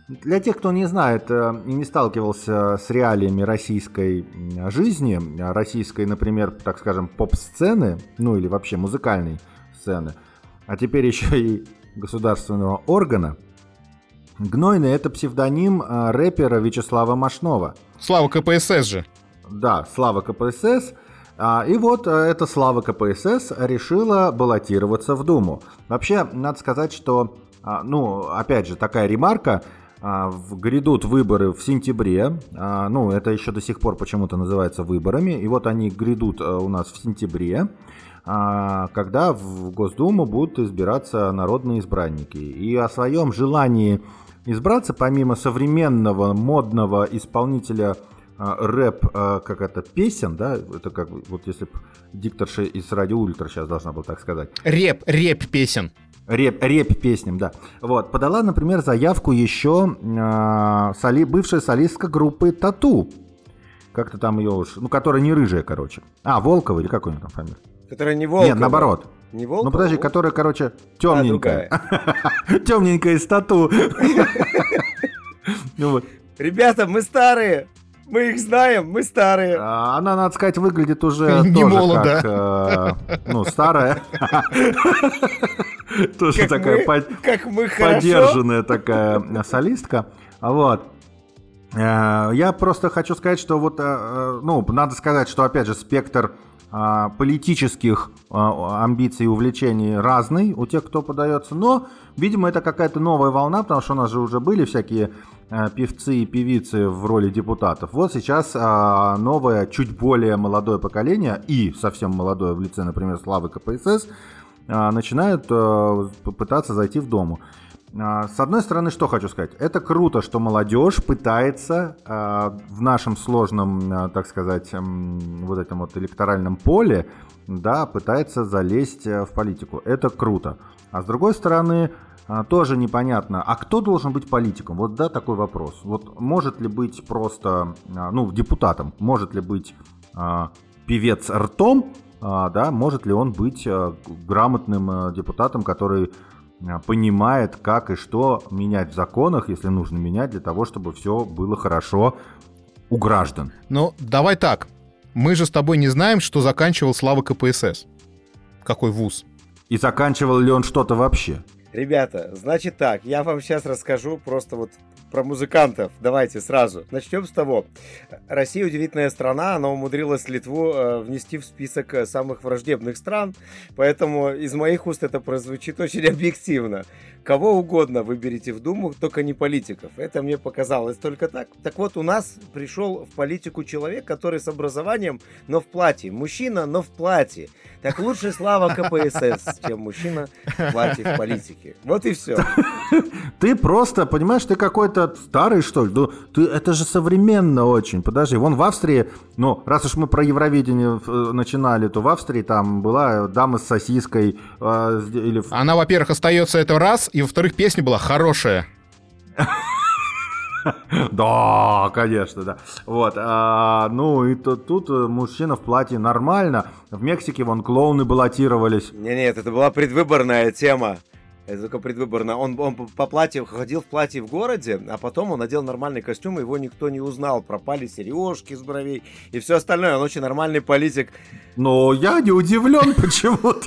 Для тех, кто не знает э, и не сталкивался с реалиями российской жизни, российской, например, так скажем, поп-сцены, ну или вообще музыкальной сцены, а теперь еще <laughs> и государственного органа, Гнойный это псевдоним э, рэпера Вячеслава Машнова. Слава КПСС же. Да, Слава КПСС – и вот э, эта слава КПСС решила баллотироваться в Думу. Вообще, надо сказать, что, а, ну, опять же, такая ремарка, а, грядут выборы в сентябре, ну, это еще до сих пор почему-то называется выборами, и вот они грядут э, у нас в сентябре, когда в Госдуму будут избираться народные избранники. И о своем желании избраться, помимо современного модного исполнителя а, рэп, а, как это, песен, да, это как вот если бы дикторша из Радио Ультра сейчас должна была так сказать. Реп, реп песен. Реп, реп песням, да. Вот, подала, например, заявку еще э, соли, бывшая солистка группы Тату. Как-то там ее уж, ну, которая не рыжая, короче. А, Волкова или какой у нее там фамилия? Которая не Волкова. Нет, наоборот. Не Волкова? Ну, подожди, которая, короче, темненькая. А, темненькая <laughs> из Тату. <laughs> Ну Ребята, мы старые! Мы их знаем, мы старые. А, она, надо сказать, выглядит уже <laughs> не тоже молодо. как, э, ну, старая. <laughs> Тоже такая поддержанная такая солистка. Вот. Э, я просто хочу сказать, что вот, э, ну, надо сказать, что, опять же, спектр политических амбиций и увлечений разный у тех, кто подается, но, видимо, это какая-то новая волна, потому что у нас же уже были всякие Э, певцы и певицы в роли депутатов. Вот сейчас а, новое, чуть более молодое поколение и совсем молодое в лице, например, Славы КПСС а, начинают а, пытаться зайти в Дому. А, с одной стороны, что хочу сказать, это круто, что молодежь пытается в нашем сложном, а, так сказать, вот этом вот электоральном поле, да, пытается залезть э, в политику. Это круто. А с другой стороны, тоже непонятно, а кто должен быть политиком? Вот да, такой вопрос. Вот может ли быть просто, а, ну, депутатом, может ли быть а, певец ртом, а, да, может ли он быть а, грамотным а, депутатом, который а, понимает, как и что менять в законах, если нужно менять, для того, чтобы все было хорошо у граждан. Ну, давай так. Мы же с тобой не знаем, что заканчивал Слава КПСС. Какой вуз. И заканчивал ли он что-то вообще? Ребята, значит так, я вам сейчас расскажу просто вот про музыкантов. Давайте сразу. Начнем с того. Россия удивительная страна, она умудрилась Литву э, внести в список э, самых враждебных стран, поэтому из моих уст это прозвучит очень <laughs> объективно. Кого угодно выберите в Думу, только не политиков. Это мне показалось только так. Так вот, у нас пришел в политику человек, который с образованием, но в платье. Мужчина, но в платье. Так лучше слава КПСС, чем мужчина в платье в политике. Вот и все. <laughs> Ты просто, понимаешь, ты какой-то старый, что ли? Ну, ты, это же современно очень. Подожди, вон в Австрии, ну, раз уж мы про Евровидение э, начинали, то в Австрии там была дама с сосиской. Э, или... Она, во-первых, остается это раз, и, во-вторых, песня была хорошая. <laughs> Да, конечно, да. Вот, а, ну и то, тут э, мужчина в платье нормально. В Мексике вон клоуны баллотировались. Не, нет, это была предвыборная тема. Это только предвыборно. Он, он по платью ходил в платье в городе, а потом он надел нормальный костюм, и его никто не узнал. Пропали сережки с бровей и все остальное. Он очень нормальный политик. Но я не удивлен <laughs> почему-то.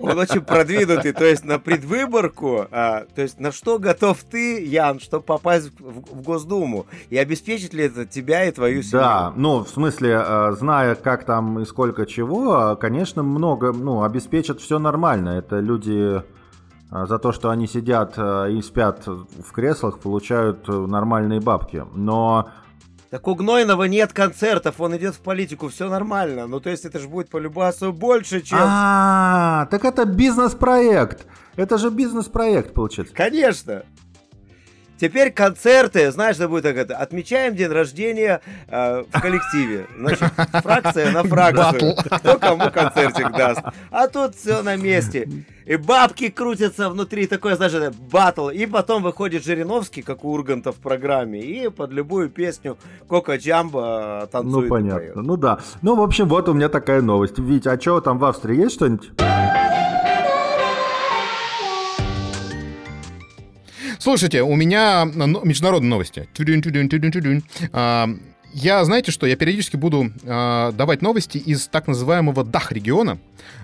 Он очень продвинутый, то есть на предвыборку, а, то есть на что готов ты, Ян, чтобы попасть в, в Госдуму? И обеспечит ли это тебя и твою семью? Да, ну, в смысле, а, зная, как там и сколько чего, конечно, много, ну, обеспечат все нормально. Это люди а, за то, что они сидят а, и спят в креслах, получают нормальные бабки. Но так у Гнойного нет концертов, он идет в политику, все нормально. Ну, то есть это же будет по любасу больше, чем... А, так это бизнес-проект. Это же бизнес-проект, получается. Конечно. Теперь концерты, знаешь, что будет так это? Отмечаем день рождения э, в коллективе. Значит, фракция на фракцию. Кто кому концертик даст. А тут все на месте. И бабки крутятся внутри, такой, знаешь, батл. И потом выходит Жириновский, как у Урганта в программе, и под любую песню Кока Джамба танцует. Ну, понятно. Ну да. Ну, в общем, вот у меня такая новость. Вить, а что там в Австрии есть что-нибудь? Слушайте, у меня международные новости. А, я, знаете что, я периодически буду э, давать новости из так называемого Дах-региона,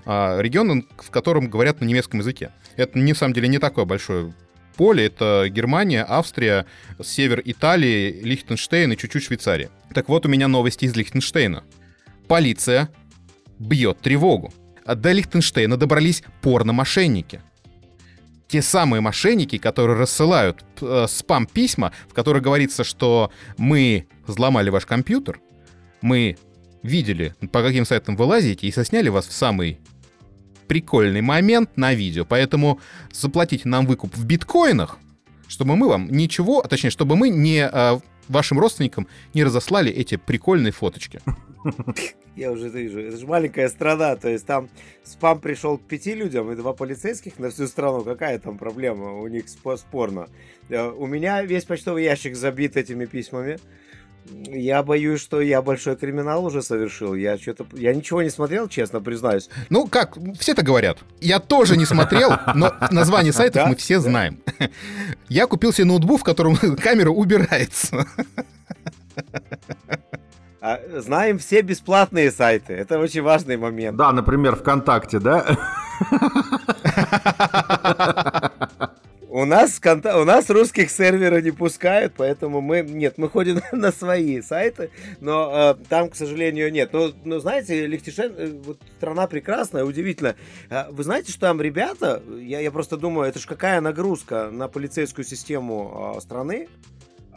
э, региона, в котором говорят на немецком языке. Это, на самом деле, не такое большое поле. Это Германия, Австрия, север Италии, Лихтенштейн и чуть-чуть Швейцария. Так вот, у меня новости из Лихтенштейна. Полиция бьет тревогу. До Лихтенштейна добрались порно-мошенники те самые мошенники, которые рассылают э, спам-письма, в которых говорится, что мы взломали ваш компьютер, мы видели, по каким сайтам вы лазите, и сосняли вас в самый прикольный момент на видео. Поэтому заплатите нам выкуп в биткоинах, чтобы мы вам ничего, а точнее, чтобы мы не э, вашим родственникам не разослали эти прикольные фоточки. Я уже вижу. Это же маленькая страна. То есть там спам пришел к пяти людям и два полицейских на всю страну. Какая там проблема? У них спорно. Э, у меня весь почтовый ящик забит этими письмами. Я боюсь, что я большой криминал уже совершил. Я что-то, я ничего не смотрел, честно признаюсь. Ну как, все это говорят. Я тоже не смотрел, но название сайтов мы все знаем. Я купил себе ноутбук, в котором <laughs> камера убирается. А, знаем все бесплатные сайты. Это очень важный момент. Да, например, ВКонтакте, да? У нас, у нас русских серверов не пускают, поэтому мы... Нет, мы ходим <laughs> на свои сайты, но э, там, к сожалению, нет. Но, но знаете, Лихтенштейн, э, вот страна прекрасная, удивительно. Э, вы знаете, что там ребята, я, я просто думаю, это же какая нагрузка на полицейскую систему э, страны,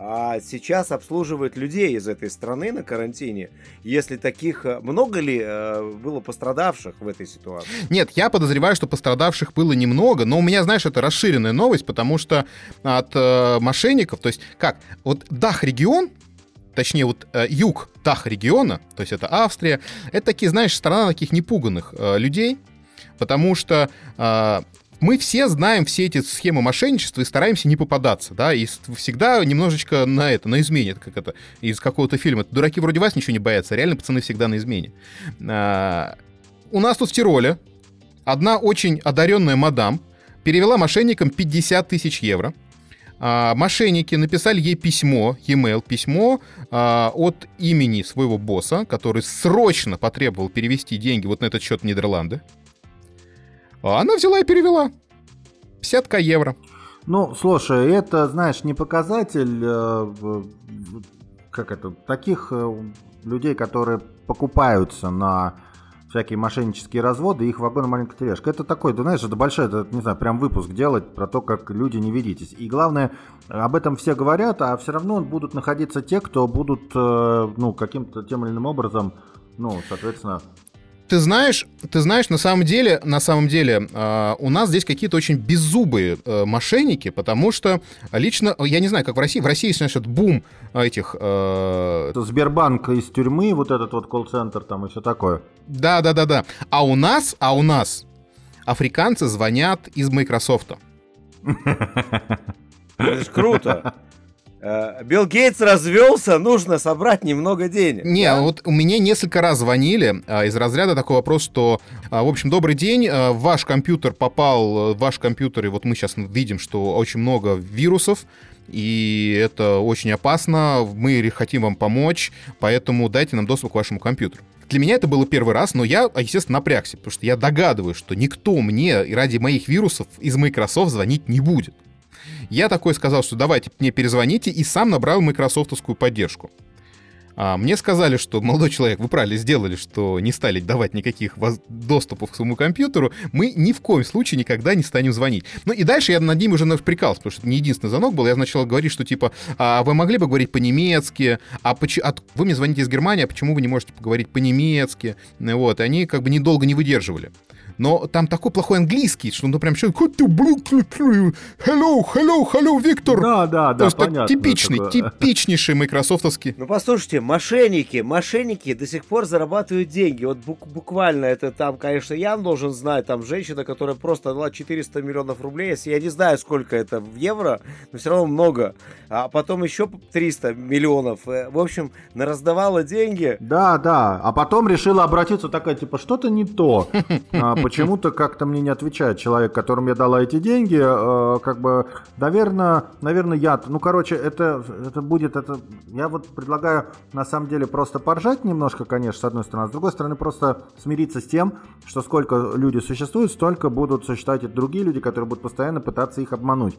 а сейчас обслуживают людей из этой страны на карантине. Если таких... Э, много ли э, было пострадавших в этой ситуации? Нет, я подозреваю, что пострадавших было немного, но у меня, знаешь, это расширенная новость, потому что от э, мошенников, то есть как, вот Дах-регион, точнее вот э, юг Дах-региона, то есть это Австрия, это такие, знаешь, страна таких непуганных э, людей, потому что э, мы все знаем все эти схемы мошенничества и стараемся не попадаться, да, и всегда немножечко на это, на измене, как это из какого-то фильма. Дураки вроде вас ничего не боятся, реально пацаны всегда на измене. А, у нас тут в Тироле одна очень одаренная мадам перевела мошенникам 50 тысяч евро. А, мошенники написали ей письмо, e-mail, письмо а, от имени своего босса, который срочно потребовал перевести деньги вот на этот счет в Нидерланды. А она взяла и перевела. 50 евро. Ну, слушай, это, знаешь, не показатель, э, как это, таких э, людей, которые покупаются на всякие мошеннические разводы, их вагон маленькая тележка. Это такой, ты знаешь, это большой, это, не знаю, прям выпуск делать про то, как люди не ведитесь. И главное, об этом все говорят, а все равно будут находиться те, кто будут, э, ну, каким-то тем или иным образом, ну, соответственно, ты знаешь, ты знаешь, на самом деле, на самом деле, э, у нас здесь какие-то очень беззубые э, мошенники, потому что лично, я не знаю, как в России, в России, значит, бум этих... Э... Сбербанк из тюрьмы, вот этот вот колл-центр там и все такое. Да, да, да, да. А у нас, а у нас африканцы звонят из Microsoft. <laughs> Это ж круто. Э, Билл Гейтс развелся, нужно собрать немного денег. Не, да? вот у меня несколько раз звонили а, из разряда такой вопрос, что, а, в общем, добрый день, а, ваш компьютер попал, ваш компьютер, и вот мы сейчас видим, что очень много вирусов, и это очень опасно, мы хотим вам помочь, поэтому дайте нам доступ к вашему компьютеру. Для меня это было первый раз, но я, естественно, напрягся, потому что я догадываюсь, что никто мне ради моих вирусов из Microsoft звонить не будет. Я такой сказал, что давайте мне перезвоните, и сам набрал майкрософтовскую поддержку. А мне сказали, что, молодой человек, вы правильно сделали, что не стали давать никаких доступов к своему компьютеру, мы ни в коем случае никогда не станем звонить. Ну и дальше я над ним уже прикался, потому что это не единственный звонок был. Я начал говорить, что типа, а вы могли бы говорить по-немецки, а, поч- а вы мне звоните из Германии, а почему вы не можете поговорить по-немецки? Вот, и они как бы недолго не выдерживали. Но там такой плохой английский, что ну прям что hello, hello, hello, Виктор. Да, да, да, понятно. Типичный, такое. типичнейший майкрософтовский. Ну послушайте, мошенники, мошенники до сих пор зарабатывают деньги. Вот буквально это там, конечно, Ян должен знать, там женщина, которая просто дала 400 миллионов рублей, если я не знаю, сколько это в евро, но все равно много. А потом еще 300 миллионов. Э, в общем, раздавала деньги. Да, да. А потом решила обратиться такая, типа, что-то не то. <laughs> Почему-то как-то мне не отвечает человек, которому я дала эти деньги. А, как бы, наверное, наверное, я... Ну, короче, это, это будет... Это, я вот предлагаю, на самом деле, просто поржать немножко, конечно, с одной стороны. А с другой стороны, просто смириться с тем, что сколько люди существуют, столько будут существовать и другие люди, которые будут постоянно пытаться их обмануть.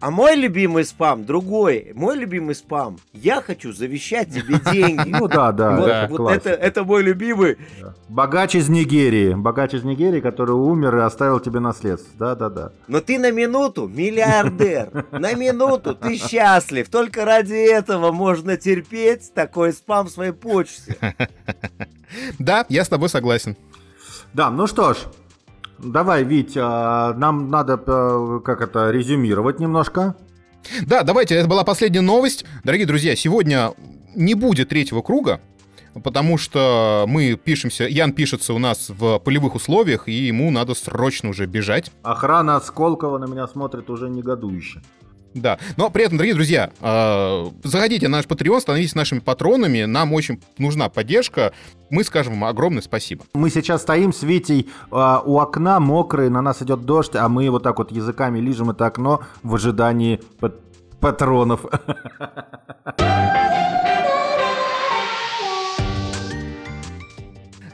А мой любимый спам другой. Мой любимый спам. Я хочу завещать тебе <laughs> деньги. Ну да, да. Вот, да, вот это, это мой любимый. Богач из Нигерии. Богач из Нигерии, который умер и оставил тебе наследство. Да, да, да. Но ты на минуту миллиардер. <laughs> На минуту ты счастлив. Только ради этого можно терпеть такой спам в своей почте. <laughs> Да, я с тобой согласен. Да, ну что ж, Давай, Вить, а, нам надо, э, как это, резюмировать немножко. Да, давайте, это была последняя новость. Дорогие друзья, сегодня не будет третьего круга, потому что мы пишемся, Ян пишется у нас в полевых условиях, и ему надо срочно уже бежать. Охрана Сколково на меня смотрит уже негодующе. Да, но при этом, дорогие друзья, э, заходите на наш Patreon, становитесь нашими патронами, нам очень нужна поддержка, мы скажем вам огромное спасибо. Мы сейчас стоим с Витей э, у окна, мокрые, на нас идет дождь, а мы вот так вот языками лижем это окно в ожидании патронов. <laughs>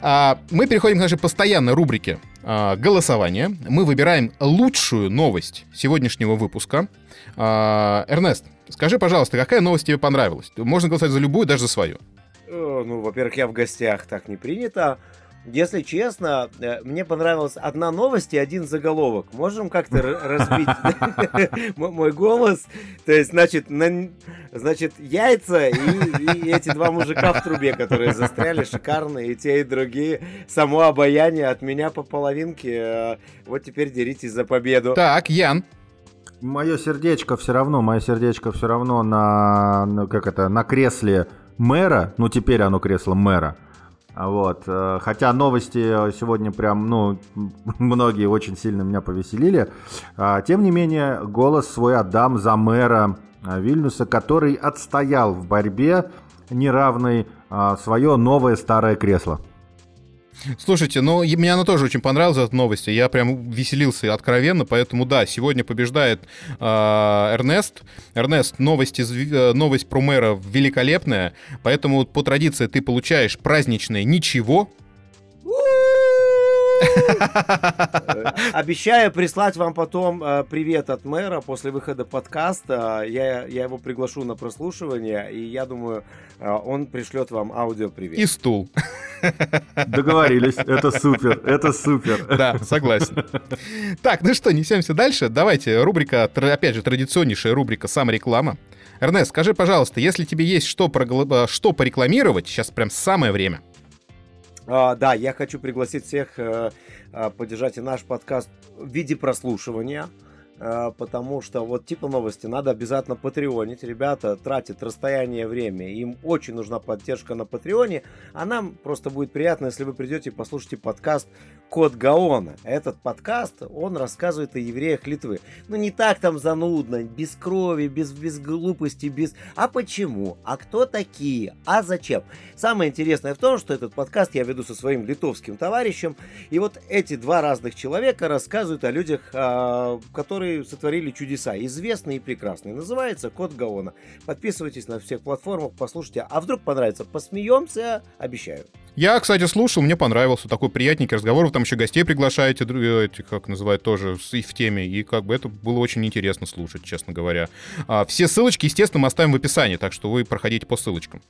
А, мы переходим к нашей постоянной рубрике а, голосования. Мы выбираем лучшую новость сегодняшнего выпуска. А, Эрнест, скажи, пожалуйста, какая новость тебе понравилась? Можно голосовать за любую, даже за свою. Э, ну, во-первых, я в гостях, так не принято. Если честно, э, мне понравилась одна новость и один заголовок. Можем как-то разбить <laughs> мой голос? То есть, значит, значит яйца и эти два мужика в трубе, которые застряли, шикарные, и те, и другие. Само обаяние от меня по половинке. Э, вот теперь деритесь за победу. Так, Ян. Мое сердечко все равно, мое сердечко все равно на, как это, на кресле мэра, ну теперь оно кресло мэра, вот. Э, хотя новости сегодня прям, ну, <laughs> многие очень сильно меня повеселили. А, тем не менее, голос свой отдам за мэра э, Вильнюса, который отстоял в борьбе неравной а, свое новое старое кресло. Слушайте, ну, мне она тоже очень понравилась, эта новость. Я прям веселился откровенно, поэтому да, сегодня побеждает э, Эрнест. Эрнест, новость, из, э, новость про мэра великолепная, поэтому по традиции ты получаешь праздничное ничего, <laughs> Обещаю прислать вам потом э, привет от мэра после выхода подкаста. Я, я его приглашу на прослушивание, и я думаю, э, он пришлет вам аудио привет. И стул. Договорились. Это супер. Это супер. <laughs> Да, согласен. Так, ну что, несемся дальше. Давайте, рубрика, опять же, традиционнейшая рубрика «Сам реклама». Эрнест, скажи, пожалуйста, если тебе есть что, прогла... что порекламировать, сейчас прям самое время. А, да, я хочу пригласить всех э, э, поддержать и наш подкаст в виде прослушивания. Э, потому что вот типа новости надо обязательно патреонить. Ребята тратят расстояние время, им очень нужна поддержка на патреоне, а нам просто будет приятно, если вы придете и послушаете подкаст Код Гаона. Этот подкаст, он рассказывает о евреях Литвы. Ну не так там занудно, без крови, без, без глупости, без... А почему? А кто такие? А зачем? Самое интересное в том, что этот подкаст я веду со своим литовским товарищем, и вот эти два разных человека рассказывают о людях, а, которые которые сотворили чудеса, известные и прекрасные. Называется Код Гаона. Подписывайтесь на всех платформах, послушайте. А вдруг понравится, посмеемся, обещаю. Я, кстати, слушал, мне понравился такой приятненький разговор. Вы там еще гостей приглашаете, эти, как называют, тоже и в теме. И как бы это было очень интересно слушать, честно говоря. А, все ссылочки, естественно, мы оставим в описании, так что вы проходите по ссылочкам.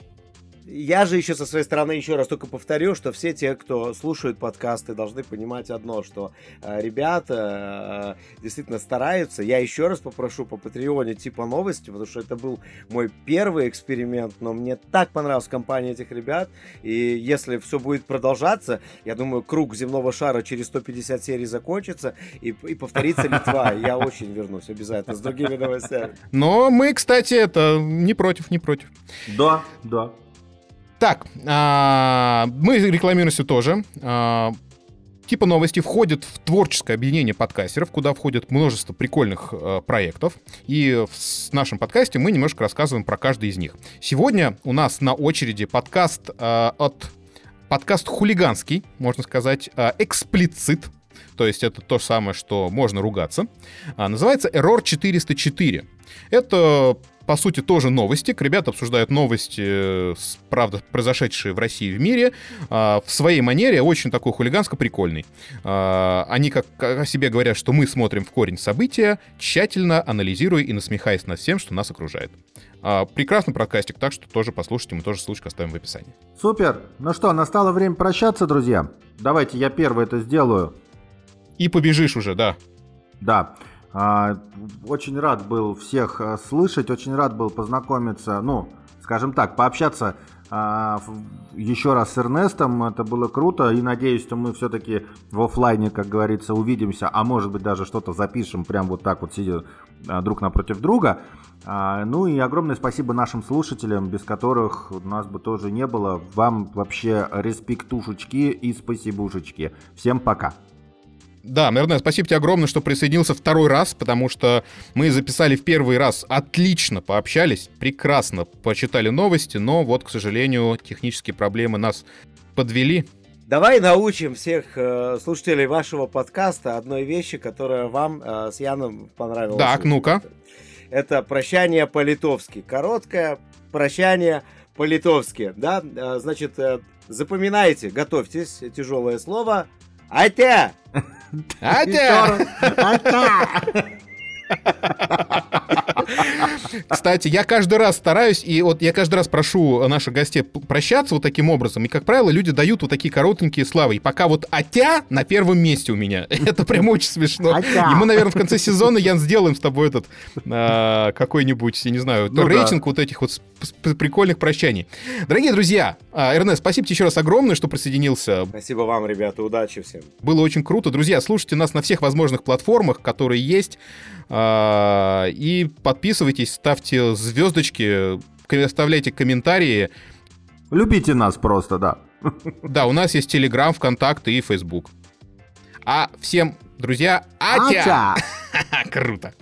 Я же еще со своей стороны еще раз только повторю, что все те, кто слушают подкасты, должны понимать одно, что э, ребята э, действительно стараются. Я еще раз попрошу по Патреоне типа новости, потому что это был мой первый эксперимент, но мне так понравилась компания этих ребят. И если все будет продолжаться, я думаю, круг земного шара через 150 серий закончится и, и повторится Литва. Я очень вернусь обязательно с другими новостями. Но мы, кстати, это не против, не против. Да, да. Так, а, мы рекламируемся тоже. А, типа новости входят в творческое объединение подкастеров, куда входит множество прикольных э, проектов. И в нашем подкасте мы немножко рассказываем про каждый из них. Сегодня у нас на очереди подкаст э, от подкаст хулиганский, можно сказать, э, эксплицит. То есть это то же самое, что можно ругаться. А, называется Error 404. Это по сути, тоже новости. Ребята обсуждают новости, э, правда, произошедшие в России и в мире, а, в своей манере, очень такой хулиганско-прикольный. А, они как о себе говорят, что мы смотрим в корень события, тщательно анализируя и насмехаясь над всем, что нас окружает. А, прекрасный подкастик, так что тоже послушайте, мы тоже ссылочку оставим в описании. Супер! Ну что, настало время прощаться, друзья. Давайте я первый это сделаю. И побежишь уже, да. Да. А, очень рад был всех э, слышать, очень рад был познакомиться, ну, скажем так, пообщаться а, еще раз с Эрнестом. Это было круто. И надеюсь, что мы все-таки в офлайне, как говорится, увидимся, а может быть даже что-то запишем прям вот так вот, сидя а, друг напротив друга. Ну и огромное спасибо нашим слушателям, без которых у нас бы тоже не было. Вам вообще респектушечки и спасибушечки. Всем пока. Да, наверное, спасибо тебе огромное, что присоединился второй раз, потому что мы записали в первый раз, отлично пообщались, прекрасно почитали новости, но вот, к сожалению, технические проблемы нас подвели. Давай научим всех э, слушателей вашего подкаста одной вещи, которая вам э, с Яном понравилась. Так, ну-ка. Это прощание по-литовски. Короткое прощание по-литовски. Да? Э, значит, э, запоминайте, готовьтесь, тяжелое слово. Атя! Атя! Атя! Кстати, я каждый раз стараюсь, и вот я каждый раз прошу наших гостей прощаться вот таким образом, и, как правило, люди дают вот такие коротенькие славы. И пока вот «атя» на первом месте у меня. <laughs> Это прям очень смешно. И мы, наверное, в конце сезона, Ян, сделаем с тобой этот а, какой-нибудь, я не знаю, ну, рейтинг вот этих вот прикольных прощаний. Дорогие друзья, а, Эрнест, спасибо тебе еще раз огромное, что присоединился. Спасибо вам, ребята, удачи всем. Было очень круто. Друзья, слушайте нас на всех возможных платформах, которые есть. А, и подписывайтесь, ставьте звездочки, оставляйте комментарии. Любите нас просто, да. Да, у нас есть Телеграм, ВКонтакте и Фейсбук. А всем, друзья, атя! атя! <laughs> Круто.